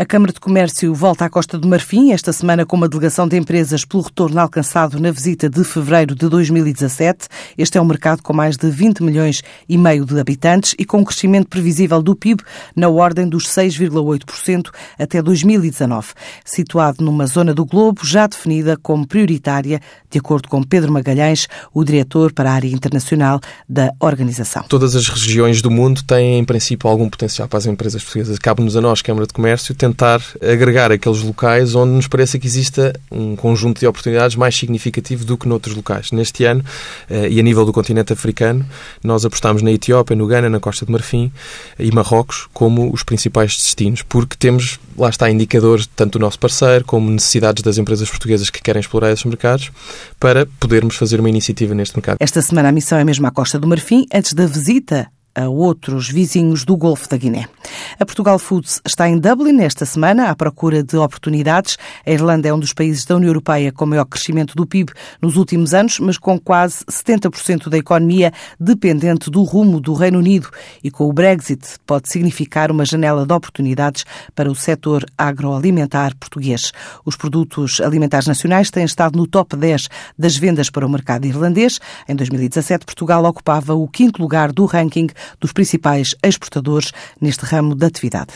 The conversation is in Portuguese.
A Câmara de Comércio volta à Costa do Marfim esta semana com uma delegação de empresas pelo retorno alcançado na visita de fevereiro de 2017. Este é um mercado com mais de 20 milhões e meio de habitantes e com um crescimento previsível do PIB na ordem dos 6,8% até 2019. Situado numa zona do globo já definida como prioritária, de acordo com Pedro Magalhães, o diretor para a área internacional da organização. Todas as regiões do mundo têm, em princípio, algum potencial para as empresas portuguesas. Cabe-nos a nós, Câmara de Comércio, tentar agregar aqueles locais onde nos parece que exista um conjunto de oportunidades mais significativo do que noutros locais. Neste ano, eh, e a nível do continente africano, nós apostamos na Etiópia, no Ghana, na Costa de Marfim e Marrocos como os principais destinos, porque temos, lá está, indicadores tanto do nosso parceiro como necessidades das empresas portuguesas que querem explorar esses mercados para podermos fazer uma iniciativa neste mercado. Esta semana a missão é mesmo à Costa do Marfim, antes da visita a outros vizinhos do Golfo da Guiné. A Portugal Foods está em Dublin esta semana à procura de oportunidades. A Irlanda é um dos países da União Europeia com maior crescimento do PIB nos últimos anos, mas com quase 70% da economia dependente do rumo do Reino Unido e com o Brexit pode significar uma janela de oportunidades para o setor agroalimentar português. Os produtos alimentares nacionais têm estado no top 10 das vendas para o mercado irlandês. Em 2017, Portugal ocupava o quinto lugar do ranking dos principais exportadores neste ramo da atividade.